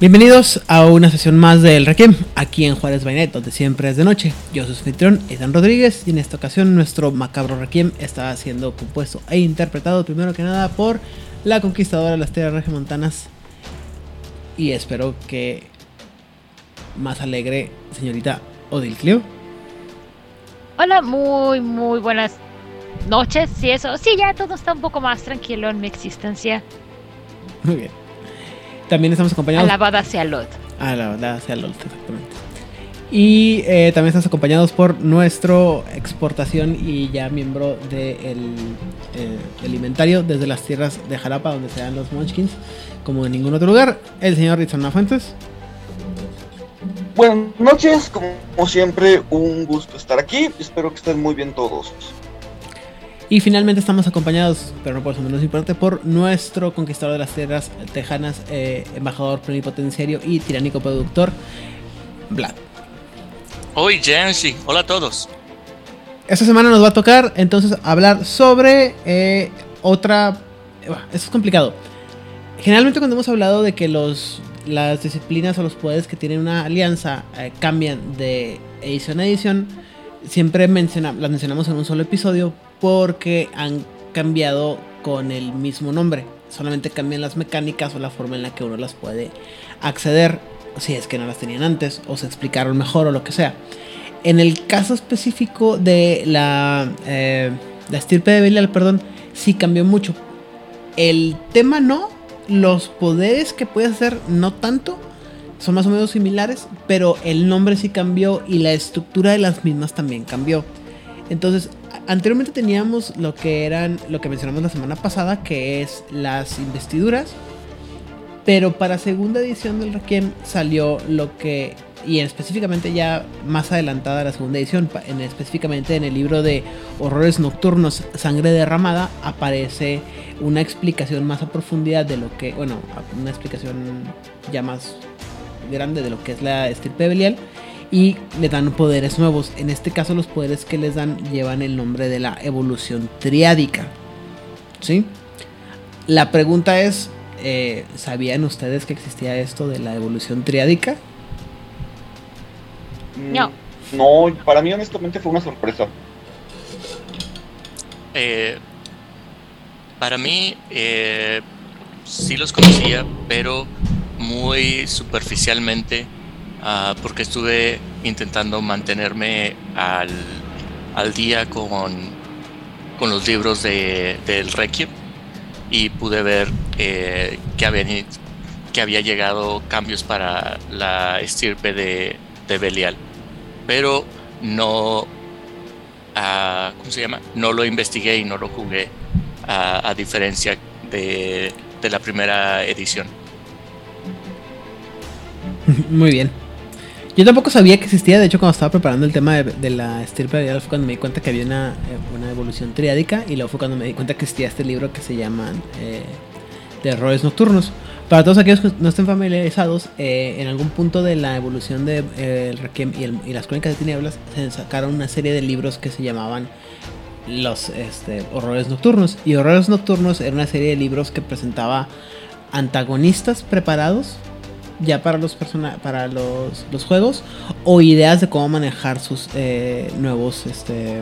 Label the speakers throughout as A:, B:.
A: Bienvenidos a una sesión más del Requiem, aquí en Juárez Bainet, donde siempre es de noche. Yo soy su anfitrión, Ethan Rodríguez, y en esta ocasión nuestro macabro Requiem está siendo compuesto e interpretado primero que nada por la conquistadora de las tierras regiomontanas. Y espero que más alegre, señorita Odil Clio.
B: Hola, muy, muy buenas noches, y eso. Sí, ya todo está un poco más tranquilo en mi existencia.
A: Muy bien. También estamos acompañados.
B: Alabada sea Lot.
A: Alabada sea Lot, exactamente. Y eh, también estamos acompañados por nuestro exportación y ya miembro del de el inventario desde las tierras de Jarapa, donde se dan los Munchkins, como en ningún otro lugar, el señor Ritzona Fuentes.
C: Buenas noches, como siempre, un gusto estar aquí. Espero que estén muy bien todos.
A: Y finalmente estamos acompañados, pero no por eso menos importante, por nuestro conquistador de las tierras tejanas, eh, embajador plenipotenciario y tiránico productor, Vlad.
D: Hoy, Jensi. Hola a todos.
A: Esta semana nos va a tocar entonces hablar sobre eh, otra... Esto es complicado. Generalmente cuando hemos hablado de que los, las disciplinas o los poderes que tienen una alianza eh, cambian de edición a edición, siempre menciona, las mencionamos en un solo episodio porque han cambiado con el mismo nombre. Solamente cambian las mecánicas o la forma en la que uno las puede acceder, si es que no las tenían antes, o se explicaron mejor o lo que sea. En el caso específico de la, eh, la estirpe de Belial, perdón, sí cambió mucho. El tema no, los poderes que puede hacer no tanto, son más o menos similares, pero el nombre sí cambió y la estructura de las mismas también cambió. Entonces, anteriormente teníamos lo que eran, lo que mencionamos la semana pasada, que es las investiduras. Pero para segunda edición del Requiem salió lo que, y específicamente ya más adelantada la segunda edición, en, específicamente en el libro de Horrores Nocturnos, Sangre Derramada, aparece una explicación más a profundidad de lo que, bueno, una explicación ya más grande de lo que es la estirpe belial y le dan poderes nuevos. En este caso los poderes que les dan llevan el nombre de la evolución triádica. ¿Sí? La pregunta es, eh, ¿sabían ustedes que existía esto de la evolución triádica?
B: No.
C: No, para mí honestamente fue una sorpresa.
D: Eh, para mí eh, sí los conocía, pero muy superficialmente Ah, porque estuve intentando mantenerme al, al día con, con, los libros de, del Requiem y pude ver eh, que, habían, que había llegado cambios para la estirpe de, de Belial, pero no, uh, ¿cómo se llama? No lo investigué y no lo jugué a diferencia de, de la primera edición.
A: Muy bien. Yo tampoco sabía que existía, de hecho cuando estaba preparando el tema de, la estirpe de fue cuando me di cuenta que había una, eh, una, evolución triádica y luego fue cuando me di cuenta que existía este libro que se llama eh, De Errores Nocturnos. Para todos aquellos que no estén familiarizados, eh, en algún punto de la evolución de el Requiem y, las Crónicas de Tinieblas se sacaron una serie de libros que se llamaban los este, Horrores Nocturnos. Y Horrores Nocturnos era una serie de libros que presentaba antagonistas preparados ya para los para los, los, juegos o ideas de cómo manejar sus eh, nuevos este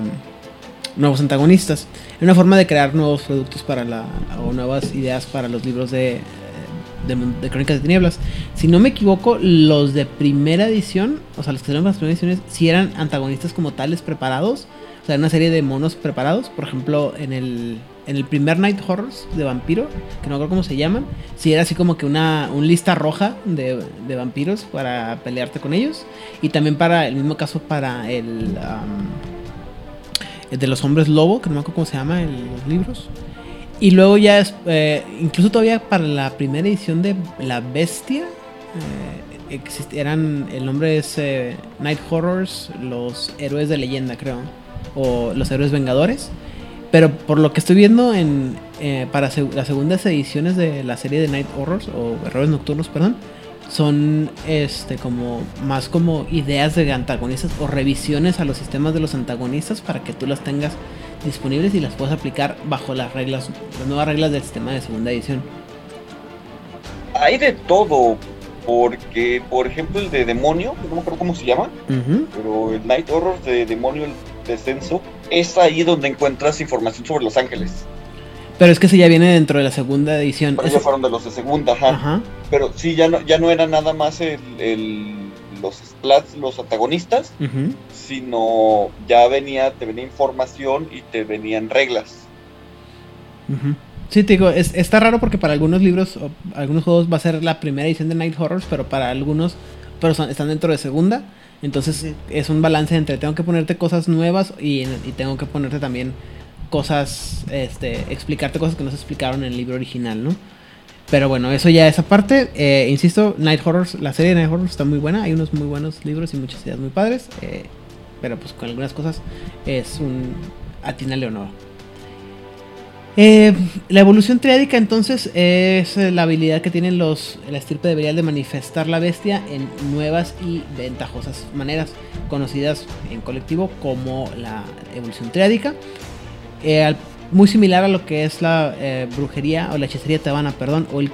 A: nuevos antagonistas una forma de crear nuevos productos para la o nuevas ideas para los libros de de, Crónicas de Tinieblas. Si no me equivoco, los de primera edición, o sea, los que salieron las primeras ediciones, si eran antagonistas como tales preparados. O sea, una serie de monos preparados. Por ejemplo, en el en el primer Night Horrors de vampiro, que no recuerdo cómo se llaman, si era así como que una un lista roja de, de, vampiros para pelearte con ellos. Y también para el mismo caso para el, de los hombres lobo, que no me acuerdo cómo se llama en los libros. Y luego ya, es, eh, incluso todavía para la primera edición de La Bestia, eh, eran, el nombre es eh, Night Horrors, los héroes de leyenda, creo, o los héroes vengadores. Pero por lo que estoy viendo en eh, para seg- las segundas ediciones de la serie de Night Horrors o Errores Nocturnos, perdón, son este como más como ideas de antagonistas o revisiones a los sistemas de los antagonistas para que tú las tengas disponibles y las puedas aplicar bajo las reglas, las nuevas reglas del sistema de segunda edición.
C: Hay de todo, porque, por ejemplo, el de demonio, no me acuerdo cómo se llama, pero el Night Horror de demonio, el descenso, es ahí donde encuentras información sobre los ángeles.
A: Pero es que ese ya viene dentro de la segunda edición.
C: Por
A: Ese-
C: eso fueron de los de segunda, ajá.
A: Ajá.
C: Pero sí, ya no, ya no era nada más el, el- los splats, los antagonistas, sino ya venía, te venía información y te venían reglas.
A: Sí, te digo, es- está raro porque para algunos libros o algunos juegos va a ser la primera edición de Night Horrors, pero para algunos pero son- están dentro de segunda. Entonces es un balance entre tengo que ponerte cosas nuevas y, y tengo que ponerte también cosas, este, explicarte cosas que no se explicaron en el libro original, ¿no? Pero bueno, eso ya es aparte. Eh, insisto, Night Horrors, la serie de Night Horrors está muy buena. Hay unos muy buenos libros y muchas ideas muy padres. eh, pero pues con algunas cosas es un atinale o no. Eh, la evolución triádica entonces es eh, la habilidad que tienen los la estirpe de Belial de manifestar la bestia en nuevas y ventajosas maneras conocidas en colectivo como la evolución triádica. Eh, muy similar a lo que es la brujería o la hechicería tebana, perdón, o el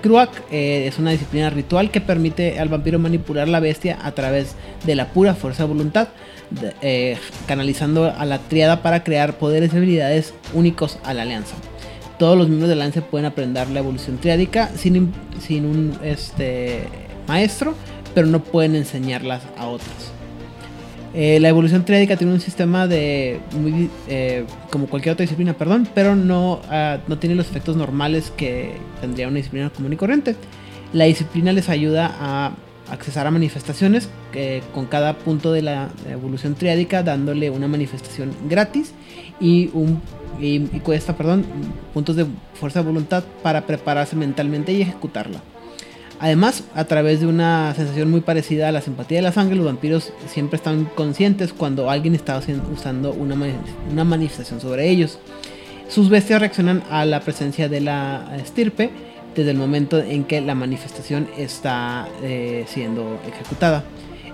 A: eh, es una disciplina ritual que permite al vampiro manipular la bestia a través de la pura fuerza de voluntad, canalizando a la triada para crear poderes y habilidades únicos a la alianza. Todos los miembros de la pueden aprender la evolución triádica sin, sin un este, maestro, pero no pueden enseñarlas a otros. Eh, la evolución triádica tiene un sistema de muy eh, como cualquier otra disciplina, perdón, pero no, ah, no tiene los efectos normales que tendría una disciplina común y corriente. La disciplina les ayuda a accesar a manifestaciones eh, con cada punto de la evolución triádica dándole una manifestación gratis y un y, y cuesta, perdón, puntos de fuerza de voluntad para prepararse mentalmente y ejecutarla. Además, a través de una sensación muy parecida a la simpatía de la sangre, los vampiros siempre están conscientes cuando alguien está usando una, una manifestación sobre ellos. Sus bestias reaccionan a la presencia de la estirpe desde el momento en que la manifestación está eh, siendo ejecutada.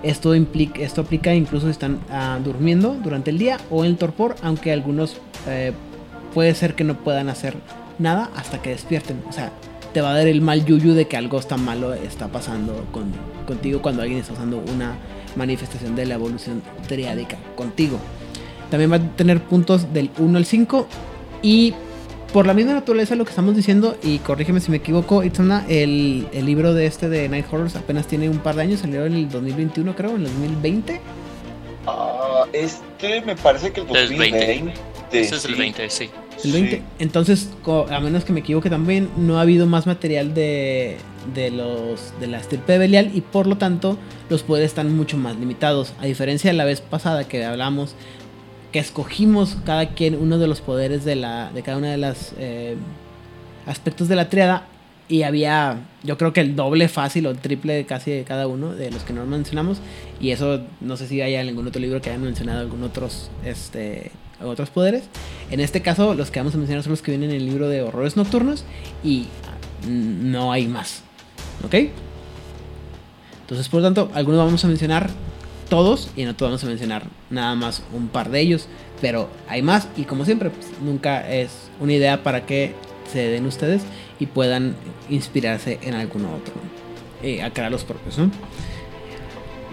A: Esto, implica, esto aplica incluso si están ah, durmiendo durante el día o en torpor, aunque algunos eh, puede ser que no puedan hacer nada hasta que despierten. O sea, te va a dar el mal yuyu de que algo está malo está pasando con- contigo cuando alguien está usando una manifestación de la evolución triádica contigo. También va a tener puntos del 1 al 5 y por la misma naturaleza de lo que estamos diciendo, y corrígeme si me equivoco, Itzana, el, el libro de este de Night Horrors apenas tiene un par de años, salió en el 2021 creo, en el 2020.
C: Ah, este me parece que el
D: Del
C: 2020.
D: Ese es el
C: sí.
D: 20, sí.
A: El 20.
C: Sí.
A: Entonces, co- a menos que me equivoque también, no ha habido más material de, de los de la estirpe de Belial y por lo tanto los poderes están mucho más limitados. A diferencia de la vez pasada que hablamos, que escogimos cada quien uno de los poderes de, la, de cada una de las eh, aspectos de la triada y había, yo creo que el doble fácil o el triple casi de cada uno de los que no mencionamos y eso no sé si haya algún otro libro que haya mencionado algún otros este otros poderes. En este caso, los que vamos a mencionar son los que vienen en el libro de horrores nocturnos y no hay más. ¿Ok? Entonces, por lo tanto, algunos vamos a mencionar todos y en otros vamos a mencionar nada más un par de ellos. Pero hay más y como siempre, pues, nunca es una idea para que se den ustedes y puedan inspirarse en alguno otro. eh, a crear los propios, ¿no?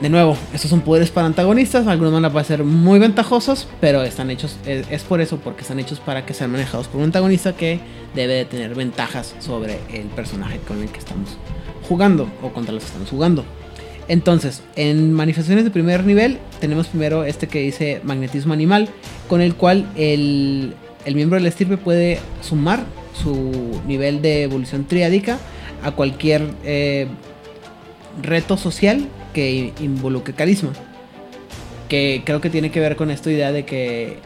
A: De nuevo, estos son poderes para antagonistas, algunos van a parecer muy ventajosos, pero están hechos, es, es por eso, porque están hechos para que sean manejados por un antagonista que debe de tener ventajas sobre el personaje con el que estamos jugando o contra los que estamos jugando. Entonces, en manifestaciones de primer nivel, tenemos primero este que dice magnetismo animal, con el cual el, el miembro del estirpe puede sumar su nivel de evolución triádica a cualquier eh, reto social que involucre carisma. Que creo que tiene que ver con esta idea de que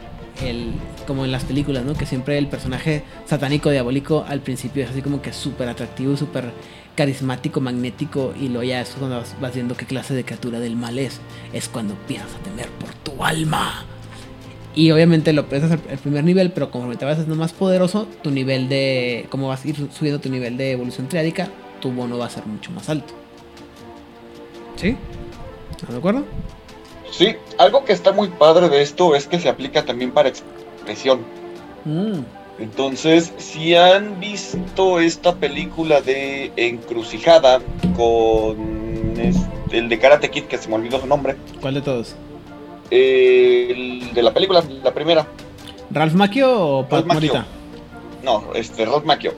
A: el, como en las películas, ¿no? Que siempre el personaje satánico diabólico al principio es así como que súper atractivo, súper carismático, magnético, y luego ya es cuando vas, viendo qué clase de criatura del mal es. Es cuando empiezas a temer por tu alma. Y obviamente lo empiezas al primer nivel, pero conforme te vas haciendo más poderoso, tu nivel de. Como vas a ir subiendo tu nivel de evolución triádica, tu bono va a ser mucho más alto. ¿Sí? ¿Estás de acuerdo?
C: Sí, algo que está muy padre de esto es que se aplica también para
A: Mm.
C: Entonces, si han visto esta película de Encrucijada con este, el de Karate Kid, que se me olvidó su nombre,
A: ¿Cuál de todos?
C: eh, el de la película, la primera,
A: ¿Ralph Macchio o Pat. Morita?
C: no, este, Ralph Macchio,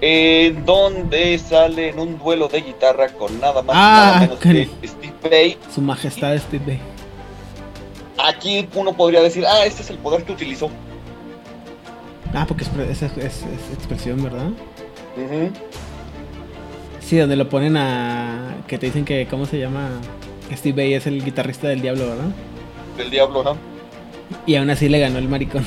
C: en donde sale en un duelo de guitarra con nada más
A: Ah,
C: y nada menos que. Steve Vai.
A: Su majestad Steve Vai.
C: Aquí uno podría decir, ah, este es el poder que utilizó.
A: Ah, porque es, es- es- es expresión, ¿verdad? Sí, donde lo ponen a. Que te dicen que. ¿Cómo se llama? Steve Vai es el guitarrista del diablo, ¿verdad?
C: Del diablo, ¿no?
A: Y aún así le ganó el maricón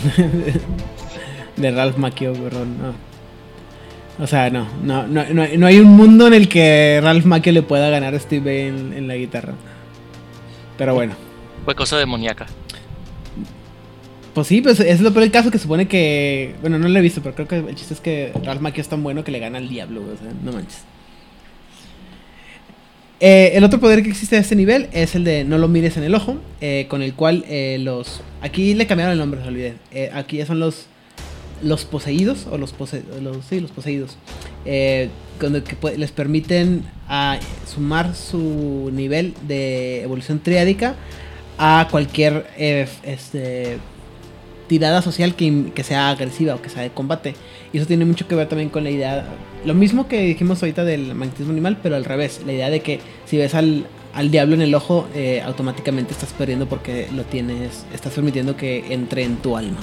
A: de Ralph Macchio, perdón. No. O sea, no, no, no, no, no hay un mundo en el que Ralph Macchio le pueda ganar a Steve en, en la guitarra. Pero bueno.
D: Fue cosa demoníaca.
A: Pues sí, pues es lo peor del caso que supone que. Bueno, no lo he visto, pero creo que el chiste es que Ralph Macchio es tan bueno que le gana al diablo, O sea, no manches. Eh, el otro poder que existe a este nivel es el de no lo mires en el ojo, eh, con el cual eh, los... Aquí le cambiaron el nombre, se olvidé. Eh, aquí ya son los los poseídos, o los, pose, los, sí, los poseídos, cuando que les permiten a sumar su nivel de evolución triádica a cualquier eh, este, tirada social que, sea agresiva o que sea de combate. Y eso tiene mucho que ver también con la idea, lo mismo que dijimos ahorita del magnetismo animal, pero al revés, la idea de que si ves al, al diablo en el ojo, eh, automáticamente estás perdiendo porque lo tienes, estás permitiendo que entre en tu alma.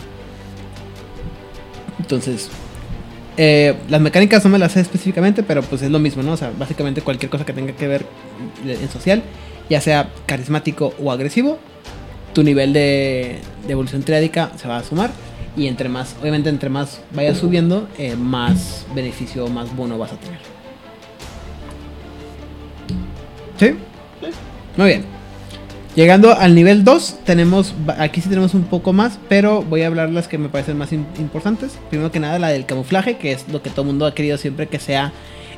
A: Entonces, eh, las mecánicas no me las sé específicamente, pero pues es lo mismo, ¿no? O sea, básicamente cualquier cosa que tenga que ver en social, ya sea carismático o agresivo, tu nivel de, de evolución triádica se va a sumar. Y entre más, obviamente, entre más vayas subiendo, eh, más beneficio, más bono vas a tener. ¿Sí? Muy bien. Llegando al nivel 2, tenemos, aquí sí tenemos un poco más, pero voy a hablar las que me parecen más im- importantes. Primero que nada, la del camuflaje, que es lo que todo el mundo ha querido siempre que sea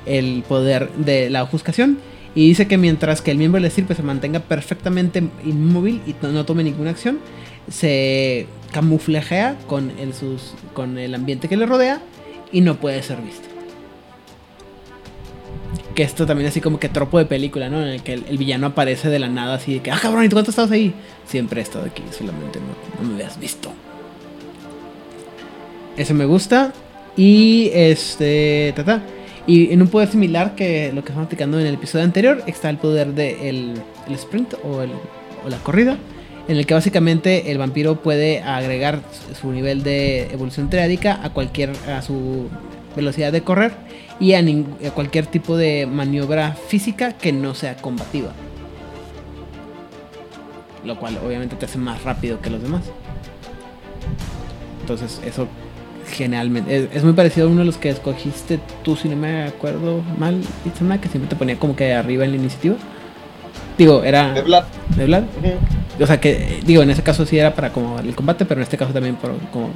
A: el poder de la ofuscación. Y dice que mientras que el miembro del estirpe se mantenga perfectamente inmóvil y no, tome ninguna acción, se camuflajea con el, sus, con el ambiente que le rodea y no puede ser visto. Que esto también así como que tropo de película, ¿no? En el que el, el villano aparece de la nada así de que, ah, cabrón, ¿y tú cuánto estabas ahí? Siempre he estado aquí, solamente no, no me habías visto. Eso me gusta. Y este, tata. Y en un poder similar que lo que estamos aplicando en el episodio anterior, está el poder de el, sprint o, el, o la corrida. En el que básicamente el vampiro puede agregar su- nivel de evolución triádica a cualquier a su velocidad de correr y a, ning- a cualquier tipo de maniobra física que no sea combativa. Lo cual obviamente te hace más rápido que los demás. Entonces eso generalmente es, es muy parecido a uno de los que escogiste tú, si no me acuerdo mal, Itzana, que siempre te ponía como que arriba en la iniciativa. Digo, era
C: De Vlad.
A: de Vlad. O sea que, digo, en ese caso sí era para como el combate, pero en este caso también por como...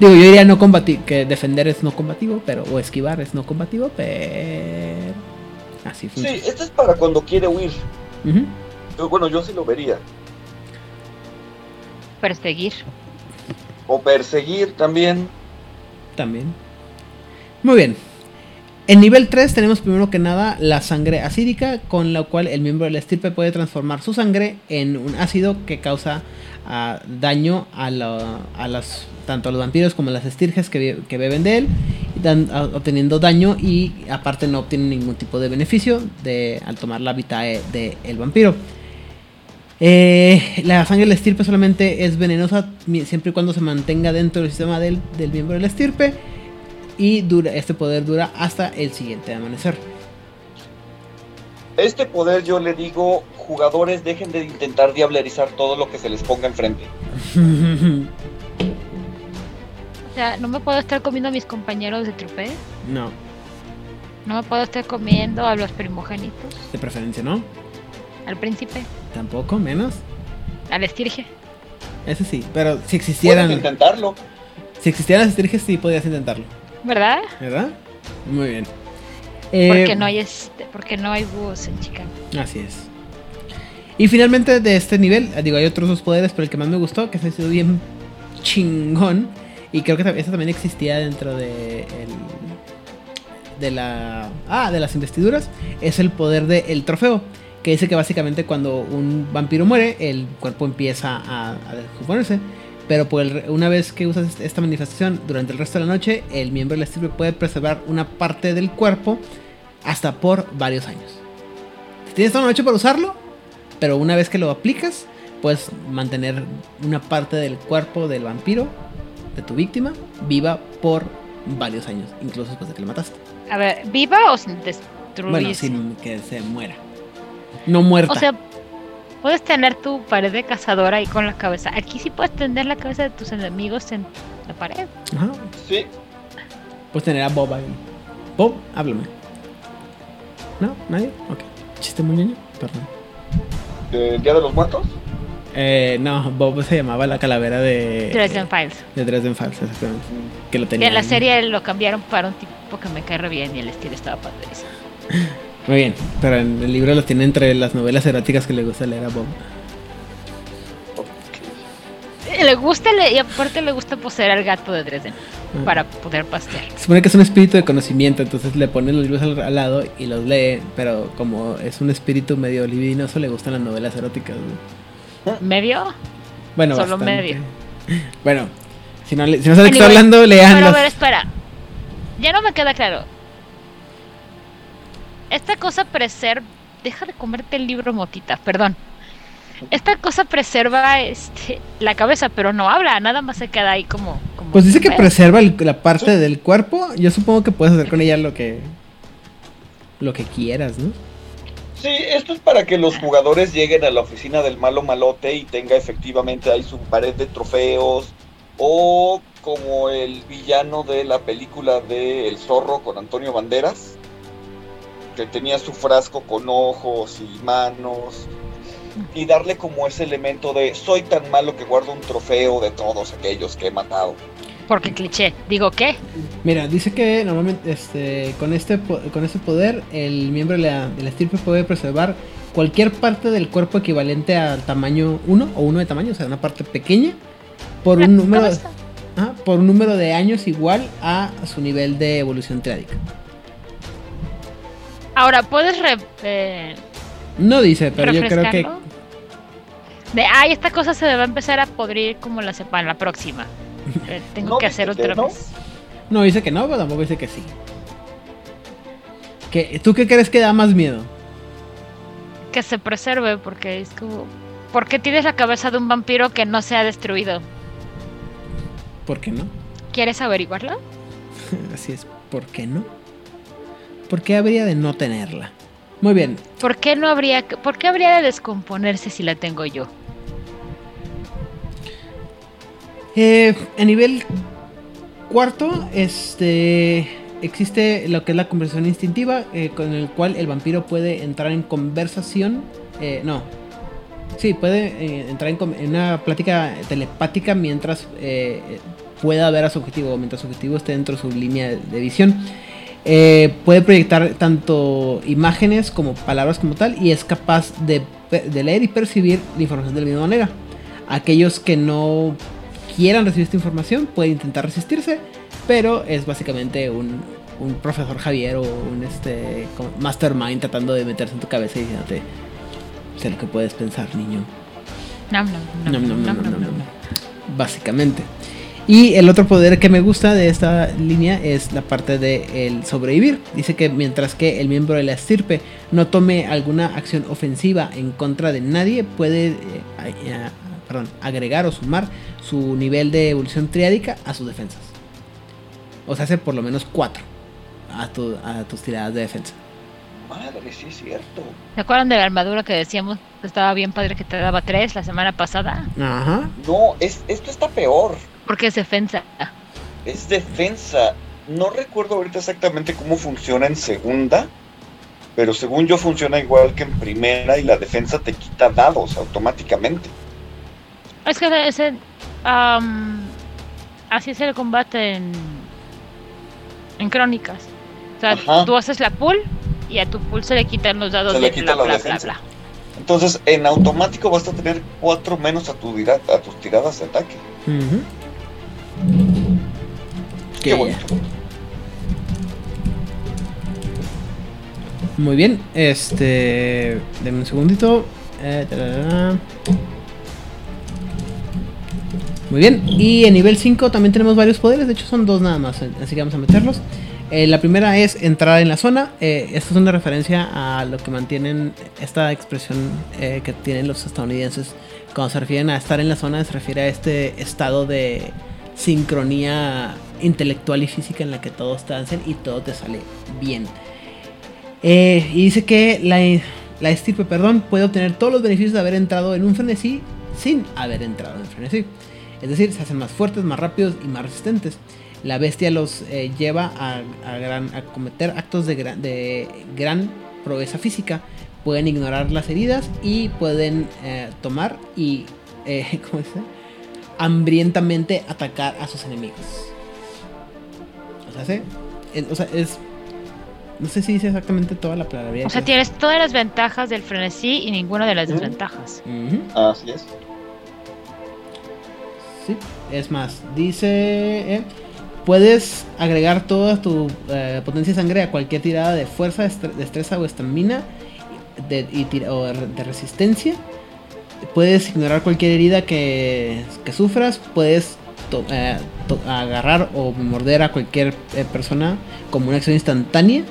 A: Digo, yo diría no combativo, que defender es no combativo, pero... O esquivar es no combativo, pero... Así
C: Sí,
A: funciona.
C: este es para cuando quiere huir. Yo- Bueno, yo sí lo vería.
B: Perseguir.
C: O perseguir también.
A: También. Muy bien. En nivel 3 tenemos primero que nada la sangre acídica, con la cual el miembro de la estirpe puede transformar su sangre en un ácido que causa ah, daño a, la- a las, tanto a los vampiros como a las estirges que, be- que beben de él, y dan- a- obteniendo daño y aparte no obtienen ningún tipo de beneficio de, al tomar la vitae del vampiro. Eh, la sangre de la estirpe solamente es venenosa siempre y cuando se mantenga dentro del sistema del, del miembro de la estirpe. Y dura, este poder dura hasta el siguiente amanecer.
C: Este poder yo le digo, jugadores dejen de intentar diablerizar todo lo que se les ponga enfrente.
B: sea, no me puedo estar comiendo a mis compañeros de trupe.
A: No,
B: No me puedo estar comiendo a los primogénitos.
A: de preferencia no.
B: Al príncipe.
A: Tampoco, menos.
B: Al estirge.
A: Ese sí, pero si
C: Puedes
A: existieran,
C: intentarlo.
A: si existieran las estirges sí podrías intentarlo,
B: ¿Verdad?
A: ¿verdad? Muy bien. Eh,
B: Porque no hay este, porque no hay búhos en Chicago.
A: Así es. Y finalmente de este nivel, eh, digo, hay otros dos poderes, pero el que más me gustó, que se ha sido bien chingón, y creo que este también existía dentro de el- de la ah, de las investiduras, es el poder del trofeo, que dice que básicamente cuando un vampiro muere, el cuerpo empieza a, a descomponerse. Pero por el- una vez que usas est- esta manifestación durante el resto de la noche, el miembro del estirpe puede preservar una parte del cuerpo hasta por varios años. Tienes toda la noche para usarlo, pero una vez que lo aplicas, puedes mantener una parte del cuerpo del vampiro, de tu víctima, viva por varios años, incluso después de que lo mataste.
B: A ver, ¿viva o sin destruirse?
A: Bueno, sin que se muera. No muerta.
B: O sea, puedes tener tu pared de cazadora ahí con la cabeza. Aquí sí puedes tener la cabeza de tus enemigos en la pared.
A: Ajá.
C: Sí.
A: Puedes tener a Bob ahí. Bob, háblame. ¿No? ¿Nadie? Ok. Chiste muy niño. Perdón.
C: ¿Del Día de los Muertos?
A: Eh, no, Bob se llamaba la calavera de...
B: Dresden Files.
A: De Dresden Files, exactamente. Que lo
B: Y
A: tenía.
B: en la serie lo cambiaron para un tipo que me cae re bien y el estilo estaba padrísimo.
A: Muy bien, pero en el libro lo tiene entre las novelas eróticas que le gusta leer a Bob.
B: Le gusta le- y aparte le gusta poseer al gato de Dresden
A: Ah.
B: para poder pastear.
A: Se supone que es un espíritu de conocimiento, entonces le pone los libros al, al lado y los lee, pero como es un espíritu medio libidinoso, le gustan las novelas eróticas.
B: ¿Medio?
A: Bueno,
B: Solo
A: bastante.
B: medio.
A: Bueno, si no, le- si no sabe de qué está hablando, lean
B: Pero a
A: los-
B: ver, espera. Ya no me queda claro. Esta cosa preserva. Deja de comerte el libro, motita, perdón. Esta cosa preserva este, la cabeza, pero no habla, nada más se queda ahí como. como
A: Pues dice que preserva el- la parte del cuerpo. Yo supongo que puedes hacer con ella lo que lo que quieras, ¿no?
C: Sí, esto es para que los jugadores lleguen a la oficina del malo malote y tenga efectivamente ahí su pared de trofeos. O como el villano de la película de El Zorro con Antonio Banderas, que tenía su frasco con ojos y manos. Y darle como ese elemento de soy tan malo que guardo un trofeo de todos aquellos que he matado.
B: Porque cliché. Digo, ¿qué?
A: Mira, dice que normalmente este, con, este, con este poder el miembro de la, de la estirpe puede preservar cualquier parte del cuerpo equivalente al tamaño 1 o 1 de tamaño, o sea, una parte pequeña, por un número, ajá, por un número de años igual a su nivel de evolución triádica.
B: Ahora, ¿puedes re- eh,
A: No dice, pero yo creo que?
B: De, ay, esta cosa se va a empezar a podrir como la sepan la próxima. Eh, tengo
C: No,
B: que hacer otra
C: no.
B: vez.
A: no dice que no, pero tampoco dice que sí. ¿Qué, ¿Tú qué crees que da más miedo?
B: Que se preserve, porque es como. ¿Por qué tienes la cabeza de un vampiro que no se ha destruido?
A: ¿Por qué no?
B: ¿Quieres averiguarlo?
A: Así es, ¿por qué no? ¿Por qué habría de no tenerla? Muy bien,
B: ¿Por qué no habría, que- por qué habría de descomponerse si la tengo yo?
A: Eh, a nivel cuarto, este existe lo que es la conversación instintiva, eh, con el cual el vampiro puede entrar en conversación. eh, no. Sí, puede eh, entrar en una plática telepática mientras eh, pueda ver a su objetivo, mientras su objetivo esté dentro de su línea de visión. Eh, puede proyectar tanto imágenes como palabras como tal y es capaz de, leer y percibir la información de la misma manera. Aquellos que no quieran recibir esta información pueden intentar resistirse, pero es básicamente un, un profesor Javier o un este mastermind tratando de meterse en tu cabeza y diciéndote sé lo que puedes pensar, niño.
B: Nam, nam,
A: Nom, nom,
B: nam,
A: nom,
B: nam,
A: nom,
B: nam.
A: nom. Básicamente. Y el otro poder que me gusta de esta línea es la parte de el sobrevivir. Dice que mientras que el miembro de la estirpe no tome alguna acción ofensiva en contra de nadie, puede eh, perdón, agregar o sumar su nivel de evolución triádica a sus defensas. O sea, hace por lo menos 4 a, tu- a tus tiradas de defensa.
C: Madre, sí es cierto.
B: ¿Se acuerdan de la armadura que decíamos que estaba bien padre que te daba tres la semana pasada?
A: Ajá.
C: No, es, esto está peor.
B: Porque es defensa.
C: es defensa. No recuerdo ahorita exactamente cómo funciona en segunda, pero según yo funciona igual que en primera y la defensa te quita dados automáticamente.
B: Es que ese, am, así es el combate en, en crónicas. O sea,
C: Ajá.
B: tú haces la pull y a tu pull se le quitan los dados
C: Se
B: de
C: le quita
B: bla,
C: la
B: bla, bla,
C: defensa.
B: bla.
C: Entonces, en automático vas a tener cuatro menos a, tu a tus tiradas de ataque.
A: Ujú.
C: Qué
A: Que-
C: bonito.
A: Muy bien, este. Denme un segundito. Eh. Muy bien, y en nivel 5 también tenemos varios poderes, de hecho son dos nada más, así que vamos a meterlos. Eh, la primera es entrar en la zona, eh, esta es una referencia a lo que mantienen esta expresión eh, que tienen los estadounidenses cuando se refieren a estar en la zona, se refiere a este estado de sincronía intelectual y física en la que todos te hacen y todo te sale bien. Eh, y dice que la, la estirpe, perdón, puede obtener todos los beneficios de haber entrado en un frenesí sin haber entrado en frenesí. Es decir, se hacen más fuertes, más rápidos y más resistentes. La bestia los eh, lleva a, a gran- a cometer actos de gran, de gran proeza física. Pueden ignorar las heridas y pueden eh, tomar y, eh, ¿cómo se dice? Hambrientamente atacar a sus enemigos. O sea, ¿sí? O sea, es no sé si dice exactamente toda la palabra.
B: O sea, tienes todas las ventajas del frenesí y ninguna de las desventajas.
A: Ujú,
C: Así es.
A: sí. Es más, dice... eh, puedes agregar toda tu eh, potencia de sangre a cualquier tirada de fuerza, estre- destreza o estamina de, y tira- o de resistencia. Puedes ignorar cualquier herida que, que sufras. Puedes eh, agarrar o morder a cualquier eh, persona como una acción instantánea.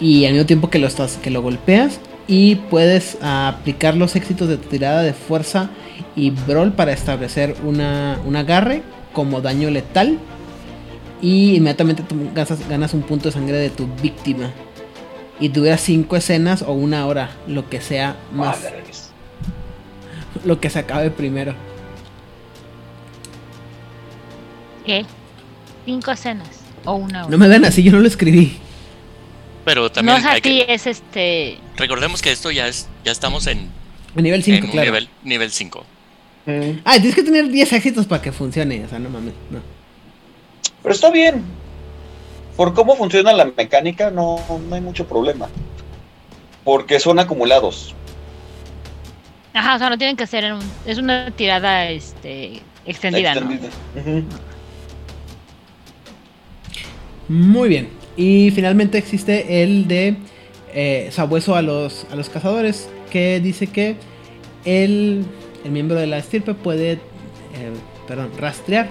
A: Y al mismo tiempo que lo, estás, que lo golpeas. Y puedes ah, aplicar los éxitos de tu tirada de fuerza y brawl para establecer una, un agarre como daño letal. Y inmediatamente tú ganas, ganas un punto de sangre de tu víctima. Y dura 5 escenas o una hora, lo que sea más. Lo que se acabe primero.
B: ¿Qué? Cinco escenas o una hora.
A: No me vean así, yo no lo escribí.
D: Pero
B: No
D: también
B: es a ti,
D: que,
B: es este.
D: recordemos que esto ya es ya estamos en,
A: A nivel 5,
D: en un
A: claro.
D: nivel nivel 5.
C: Mm,
A: Ah, tienes que tener 10 éxitos para que funcione. O sea, no mames. No.
C: Pero está bien. Por cómo funciona la mecánica, no, no hay mucho problema. Porque son acumulados.
B: Ajá, o sea, no tienen que ser en un. Es una tirada este extendida, ¿no?
A: Muy bien. Y finalmente existe el de eh, sabueso a los, a los cazadores. Que dice que el, el miembro de la estirpe puede eh, perdón, rastrear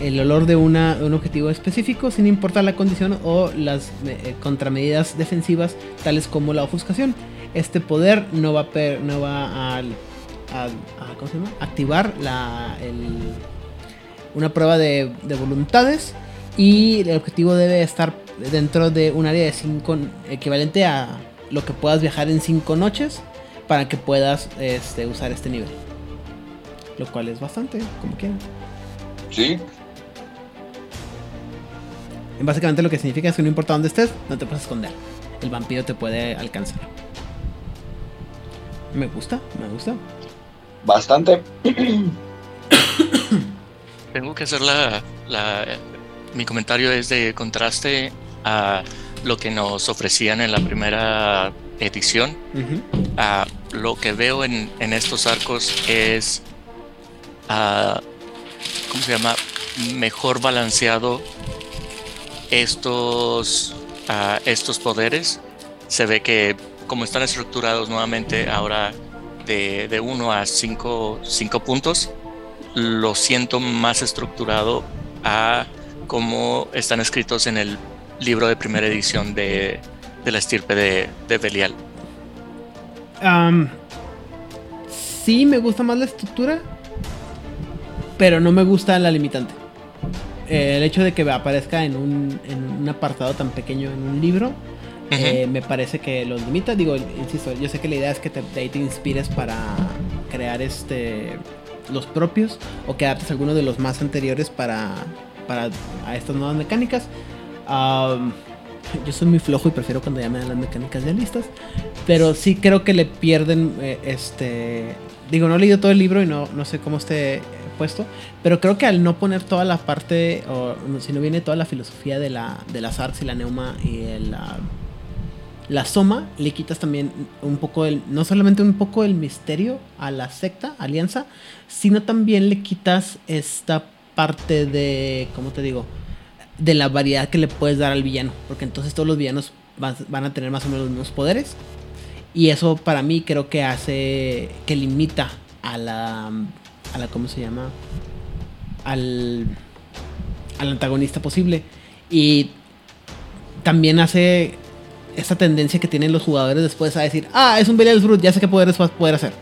A: el olor de, una, de un objetivo específico sin importar la condición o las eh, contramedidas defensivas tales como la ofuscación. Este poder no va a, per- no va a, a- a- ¿cómo se llama? activar la, el- una prueba de, de voluntades y el objetivo debe estar dentro de un área de 5 equivalente a lo que puedas viajar en 5 noches para que puedas este, usar este nivel. Lo cual es bastante, como quieran.
C: Sí.
A: Básicamente lo que significa es que no importa dónde estés, no te puedes esconder. El vampiro te puede alcanzar. Me gusta, me gusta.
C: Bastante.
D: Tengo que hacer la, la- mi comentario es de contraste a lo que nos ofrecían en la primera edición. Lo que veo en, en estos arcos es, ¿cómo se llama? Mejor balanceado estos, estos poderes. Se ve que como están estructurados nuevamente ahora de 1 a 5 puntos, lo siento más estructurado a como están escritos en el libro de primera edición de, de la estirpe de, de Belial.
A: Am, sí me gusta más la estructura, pero no me gusta la limitante. El hecho de que aparezca en un, en un apartado tan pequeño en un libro, eh, me parece que los limita. Digo, insisto, yo sé que la idea es que te, de ahí te inspires para crear este los propios o que adaptes alguno de los más anteriores para para a estas nuevas mecánicas. Am, yo soy muy flojo y prefiero cuando ya me dan las mecánicas ya listas. Pero sí creo que le pierden eh, este... Digo, no he leído todo el libro y no, no sé cómo esté puesto. Pero creo que al no poner toda la parte, o si no viene toda la filosofía de, la, de las arts y la neuma y el, ah, la soma, le quitas también un poco el, no solamente un poco el misterio a la secta, alianza, sino también le quitas esta parte de, ¿cómo te digo? De la variedad que le puedes dar al villano. Porque entonces todos los villanos van, a tener más o menos los mismos poderes. Y eso para mí creo que hace, que limita a la, a la ¿cómo se llama? Al, al antagonista posible. Y también hace esta tendencia que tienen los jugadores después a decir, ah, es un Belial Brute, ya sé qué poderes vas a poder hacer.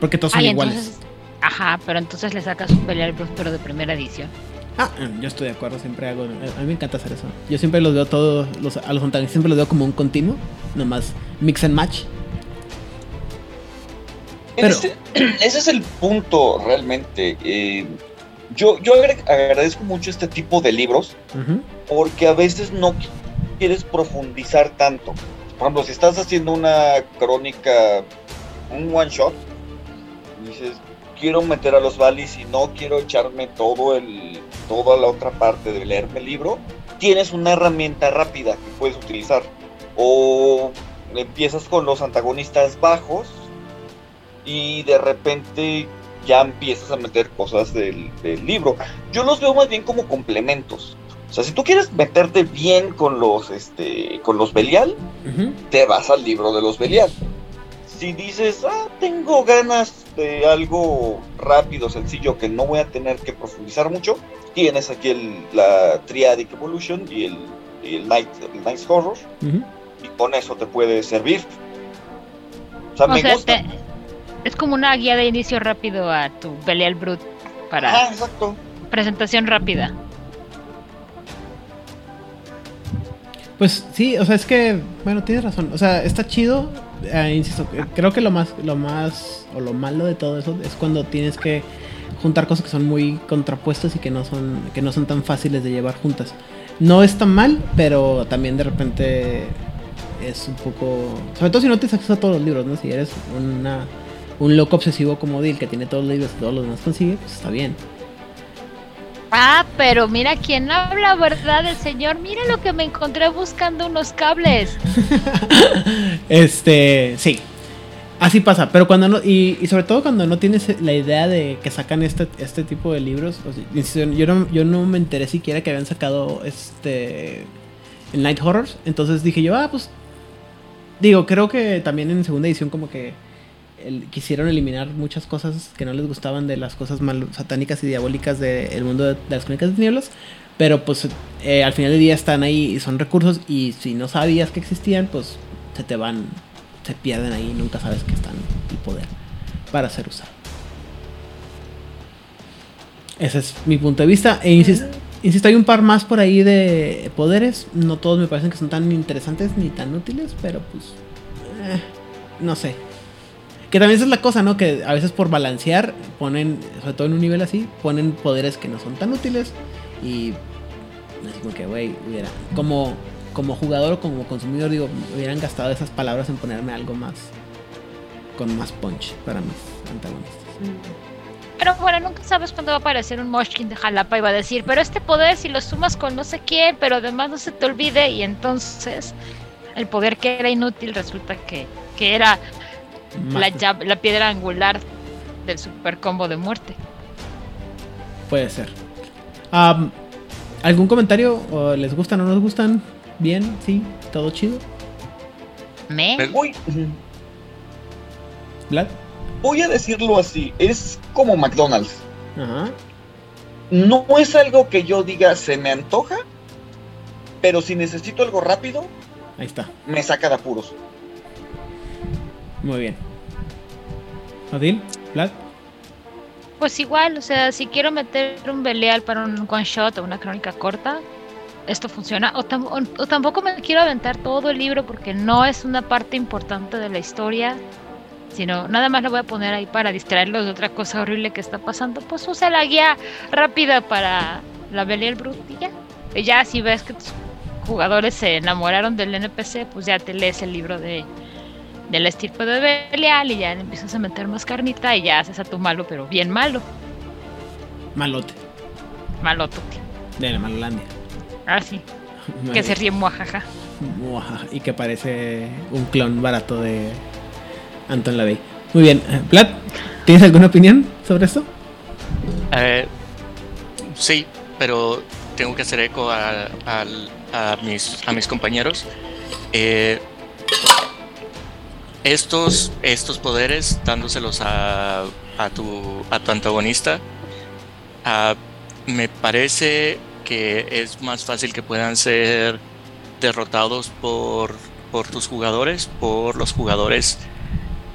A: Porque todos son iguales.
B: entonces, ajá, pero entonces le sacas un Belial Brute, pero de primera edición.
A: Ah, yo estoy de acuerdo, siempre hago. A mí me encanta hacer eso. Yo siempre los veo todos, los, a los antagonistas siempre los veo como un continuo, nomás mix and match. Pero-
C: Ese, ese es el punto realmente. eh, yo yo agra- agradezco mucho este tipo de libros porque a veces no qui- quieres profundizar tanto. Por ejemplo, si estás haciendo una crónica, un one shot, dices, quiero meter a los valis y no quiero echarme todo el, toda la otra parte de leerme el libro, tienes una herramienta rápida que puedes utilizar. O empiezas con los antagonistas bajos y de repente ya empiezas a meter cosas del, del libro. Yo los veo más bien como complementos. O sea, si tú quieres meterte bien con los, este, con los Belial, te vas al libro de los Belial. Si dices, ah, tengo ganas de algo rápido, sencillo, que no voy a tener que profundizar mucho, tienes aquí el, la Triadic Evolution y el, y el Night, el Night Horror, y con eso te puede servir. O sea,
B: O
C: me
B: sea,
C: gusta.
B: te- es como una guía de inicio rápido a tu Belial Brute para
C: Ajá, exacto.
B: presentación rápida.
A: Pues sí, o sea, es que, bueno, tienes razón. O sea, está chido. eh, insisto, creo que lo más, lo más, o lo malo de todo eso es cuando tienes que juntar cosas que son muy contrapuestas y que no son, que no son tan fáciles de llevar juntas. No es tan mal, pero también de repente es un poco, sobre todo si no tienes acceso a todos los libros, ¿no? Si eres una, un loco obsesivo como Dil que tiene todos los libros y todos los demás consigue, pues está bien.
B: Ah, pero mira quién habla, ¿verdad? El señor, mira lo que me encontré buscando unos cables.
A: Este, sí. Así pasa, pero cuando no, y, y sobre todo cuando no tienes la idea de que sacan este, este tipo de libros, o sea, yo no, yo no me enteré siquiera que habían sacado este el Night Horrors, entonces dije yo, ah, pues digo, creo que también en segunda edición como que el- quisieron eliminar muchas cosas que no les gustaban de las cosas mal satánicas y diabólicas del mundo de, de las crónicas de tinieblas, pero pues eh, al final del día están ahí y son recursos y si no sabías que existían, pues se te van, se pierden ahí, nunca sabes que están el poder para ser usado. Ese es mi punto de vista. E insisto, insisto, hay un par más por ahí de poderes. No todos me parecen que son tan interesantes ni tan útiles, pero pues. eh, no sé. Que también esa es la cosa, ¿no? Que a veces por balancear ponen, sobre todo en un nivel así, ponen poderes que no son tan útiles. Y. Así como que, güey, hubiera. Como, como jugador o como consumidor, digo, hubieran gastado esas palabras en ponerme algo más. Con más punch para mis antagonistas.
B: Pero bueno, nunca sabes cuándo va a aparecer un Moshkin de Jalapa y va a decir, pero este poder si lo sumas con no sé quién, pero además no se te olvide y entonces el poder que era inútil resulta que, que era la,
A: Más-
B: llave- la piedra angular del super combo de muerte.
A: Puede ser. ¿Algún comentario? ¿O ¿Les gustan o no les gustan? Bien, sí, todo chido.
B: ¿Me?
D: Me-
C: Voy,
A: Vlad.
C: voy a decirlo así, es como McDonald's.
A: Ajá.
C: No es algo que yo diga se me antoja, pero si necesito algo rápido,
A: Ahí está.
C: me saca de apuros.
A: Muy bien. Odil, Vlad.
B: Pues igual, o sea, si quiero meter un Belial para un one shot o una crónica corta, esto funciona. O, tam- o- tampoco me quiero aventar todo el libro porque no es una parte importante de la historia. sino nada más lo voy a poner ahí para distraerlos de otra cosa horrible que está pasando, pues usa la guía rápida para la Belial Brut y ya. Y ya si ves que tus jugadores se enamoraron del NPC, pues ya te lees el libro de del estirpe de Belial y ya le empiezas a meter más carnita y ya haces a tu malo, pero bien malo.
A: Malote.
B: Malote.
A: De la Malolandia.
B: Ah, sí. Que se ríe muajaja.
A: Muajaja, Y que parece un clon barato de Anton LaVey. Muy bien. eh, Plat, ¿tienes alguna opinión sobre esto?
D: Eh, sí, pero tengo que hacer eco a, al- a mis, a mis compañeros. Eh, estos, estos poderes, dándoselos a, a, tu, a tu antagonista, me parece que es más fácil que puedan ser derrotados por, por tus jugadores, por los jugadores.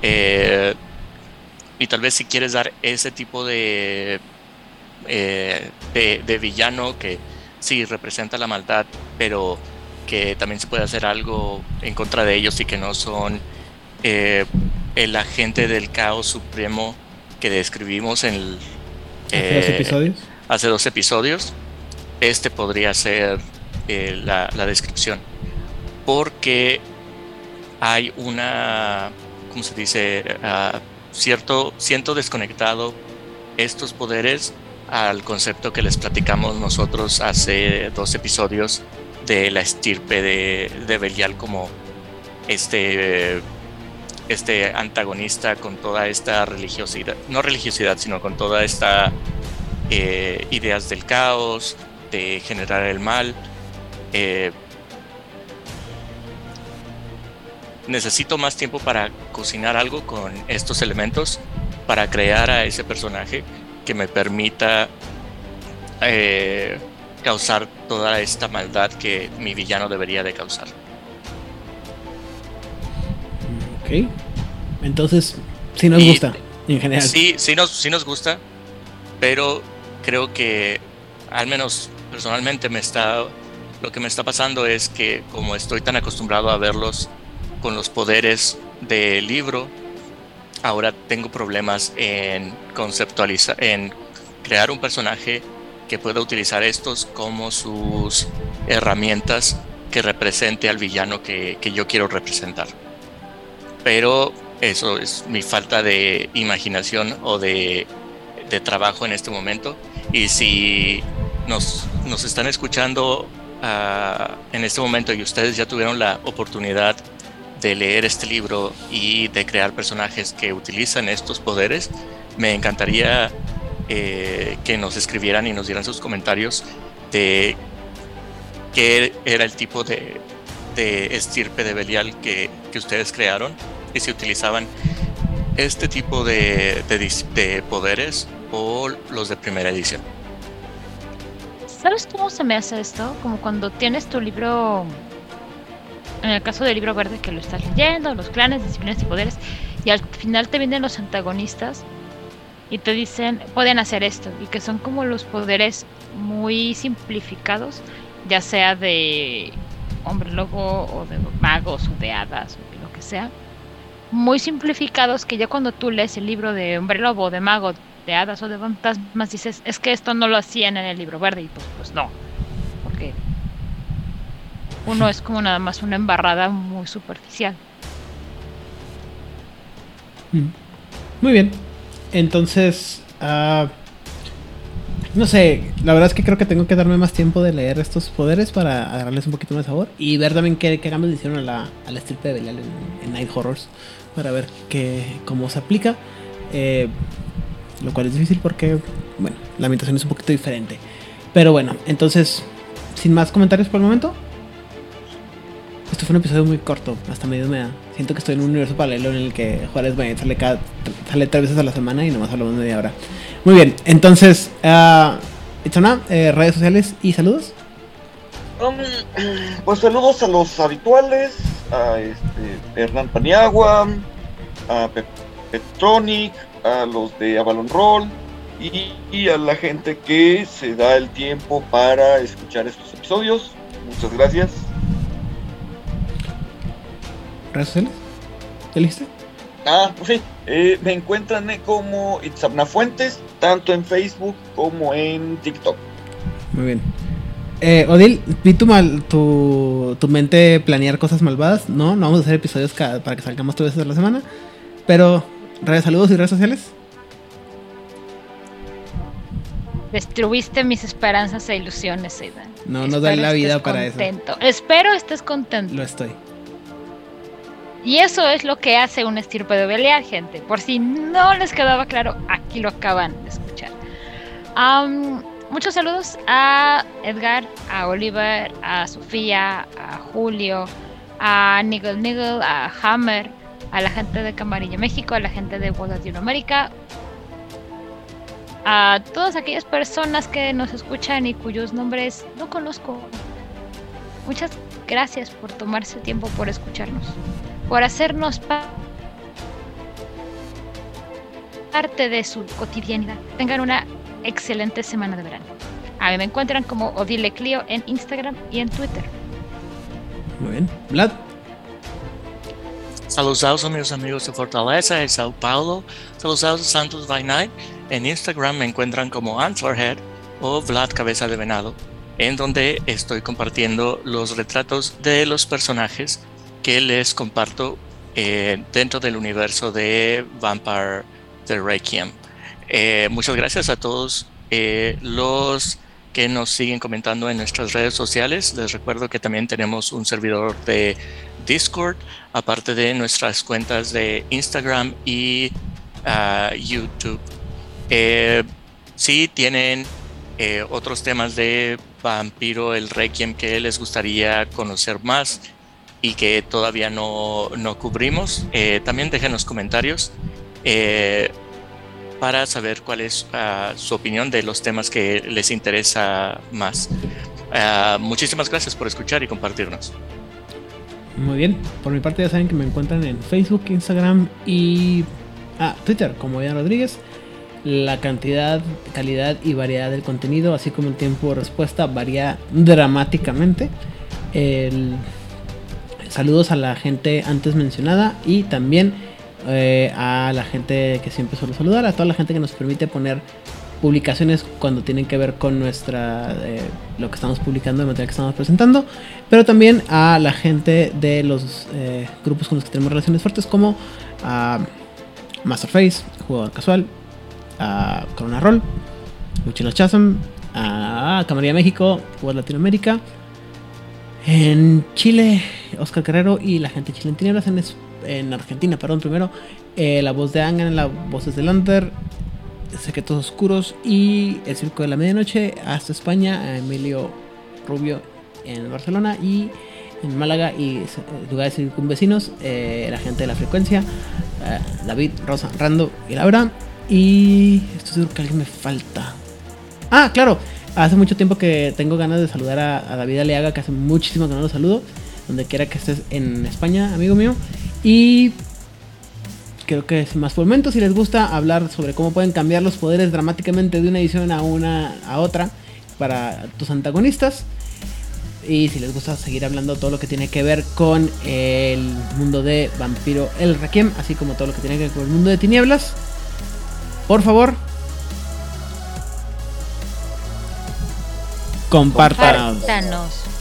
D: eh, y tal vez si quieres dar ese tipo de, eh, de, de villano que sí representa la maldad, pero que también se puede hacer algo en contra de ellos y que no son eh, el agente del caos supremo que describimos en el,
A: Hace dos
D: eh,
A: episodios.
D: hace dos episodios, este podría ser eh, la, la descripción. Porque hay una, ¿cómo se dice? Ah, cierto, siento desconectado estos poderes al concepto que les platicamos nosotros hace dos episodios de la estirpe de, de Belial como este, este antagonista con toda esta religiosidad, no religiosidad, sino con toda esta eh, ideas del caos, de generar el mal. Eh, necesito más tiempo para cocinar algo con estos elementos, para crear a ese personaje que me permita eh, causar toda esta maldad que mi villano debería de causar.
A: Ok. Entonces, sí nos
D: Y-
A: gusta, en general.
D: Sí, sí nos, sí nos gusta, pero creo que al menos personalmente me está lo que me está pasando es que como estoy tan acostumbrado a verlos con los poderes del libro, ahora tengo problemas en conceptualizar, en crear un personaje que pueda utilizar estos como sus herramientas que represente al villano que, que yo quiero representar. Pero eso es mi falta de imaginación o de, trabajo en este momento. Y si nos, están escuchando ah, en este momento y ustedes ya tuvieron la oportunidad de leer este libro y de crear personajes que utilizan estos poderes, me encantaría eh, que nos escribieran y nos dieran sus comentarios de qué era el tipo de, de estirpe de Belial que, que ustedes crearon y si utilizaban este tipo de, de de poderes o los de primera edición.
B: ¿Sabes cómo se me hace esto? Como cuando tienes tu libro, en el caso del libro verde que lo estás leyendo, los clanes, disciplinas y poderes, y al final te vienen los antagonistas y te dicen, pueden hacer esto, y que son como los poderes muy simplificados, ya sea de hombre lobo o de magos o de hadas o de lo que sea, muy simplificados que ya cuando tú lees el libro de hombre lobo, de mago, de hadas o de fantasmas, dices, es que esto no lo hacían en el libro verde, y pues, pues no, porque uno es como nada más una embarrada muy superficial.
A: Mm. Muy bien. Entonces, ah, no sé, la verdad es que creo que tengo que darme más tiempo de leer estos poderes para agarrarles un poquito más sabor y ver también qué, qué cambios le hicieron a la, a la estirpe de Belial en, Night Horrors para ver qué, cómo se aplica. Eh, lo cual es difícil porque, bueno, la ambientación es un poquito diferente. Pero bueno, entonces, sin más comentarios por el momento. Esto fue un episodio muy corto, hasta medio me da. Siento que estoy en un universo paralelo en el que Juárez sale, cada, sale tres veces a la semana y nomás hablamos media hora. Muy bien, entonces, uh, Itzona, eh, redes sociales y saludos.
C: Um, pues saludos a los habituales, a este Hernán Paniagua, a Pe- Petronic, a los de Avalon Roll y, y a la gente que se da el tiempo para escuchar estos episodios. Muchas gracias.
A: ¿Redes sociales? ¿Ya listo?
C: Ah, pues sí, eh, me encuentran eh, como Itzabna Fuentes, tanto en Facebook como en TikTok.
A: Muy bien. Eh, Odil, vi tu, mal, tu, tu mente planear cosas malvadas. No, no vamos a hacer episodios cada- para que salgamos tres veces a la semana. Pero, redes saludos y redes sociales.
B: Destruiste mis esperanzas e ilusiones, Aidan.
A: No nos da la vida para eso.
B: contento. Espero estés contento.
A: Lo estoy.
B: Y eso es lo que hace un estirpe de Belial, gente. Por si no les quedaba claro, aquí lo acaban de escuchar. Am, muchos saludos a Edgar, a Oliver, a Sofía, a Julio, a Niggle Niggle, a Hammer, a la gente de Camarilla México, a la gente de World Latinoamérica, a todas aquellas personas que nos escuchan y cuyos nombres no conozco. Muchas gracias por tomarse tiempo por escucharnos por hacernos pa- parte de su cotidianidad. Tengan una excelente semana de verano. A mí me encuentran como Odile Clio en Instagram y en Twitter.
A: Muy bien. Vlad.
D: Saludos a mis amigos de Fortaleza y Sao Paulo. Saludos a Santos by Night. En Instagram me encuentran como Answerhead o Vlad Cabeza de Venado, en donde estoy compartiendo los retratos de los personajes que les comparto eh, dentro del universo de Vampire the Requiem. Eh, muchas gracias a todos eh, los que nos siguen comentando en nuestras redes sociales. Les recuerdo que también tenemos un servidor de Discord, aparte de nuestras cuentas de Instagram y ah, YouTube. Si tienen otros temas de Vampiro el Requiem que les gustaría conocer más y que todavía no, no cubrimos, eh, también dejen los comentarios eh, para saber cuál es ah, su opinión de los temas que les interesa más. Ah, muchísimas gracias por escuchar y compartirnos.
A: Muy bien. Por mi parte ya saben que me encuentran en Facebook, Instagram y ah, Twitter como Ian Rodríguez. La cantidad, calidad y variedad del contenido, así como el tiempo de respuesta, varía dramáticamente. El- Saludos a la gente antes mencionada y también eh, a la gente que siempre suelo saludar, a toda la gente que nos permite poner publicaciones cuando tienen que ver con nuestra eh, lo que estamos publicando, el material que estamos presentando, pero también a la gente de los eh, grupos con los que tenemos relaciones fuertes como a Masterface, Jugador Casual, a Corona Roll, Mochila Chasm, a Camarilla México, Jugador Latinoamérica, en Chile, Oscar Guerrero y la gente de Chile en Argentina, perdón, primero, eh, la voz de Angan, la voces de Lander, Secretos Oscuros y El Circo de la Medianoche, hasta España, Emilio Rubio en Barcelona y en Málaga y eh, lugares circunvecinos, eh, la gente de la frecuencia, eh, David, Rosa, Rando y Laura. Y estoy seguro que alguien me falta. Ah, claro. Hace mucho tiempo que tengo ganas de saludar a, David Aleaga, que hace muchísimo que no lo saludo. Donde quiera que estés en España, amigo mío. Y creo que es más por momento. Si les gusta hablar sobre cómo pueden cambiar los poderes dramáticamente de una edición a una a otra para tus antagonistas. Y si les gusta seguir hablando todo lo que tiene que ver con el mundo de Vampiro el Requiem, así como todo lo que tiene que ver con el mundo de tinieblas, por favor, compártanos.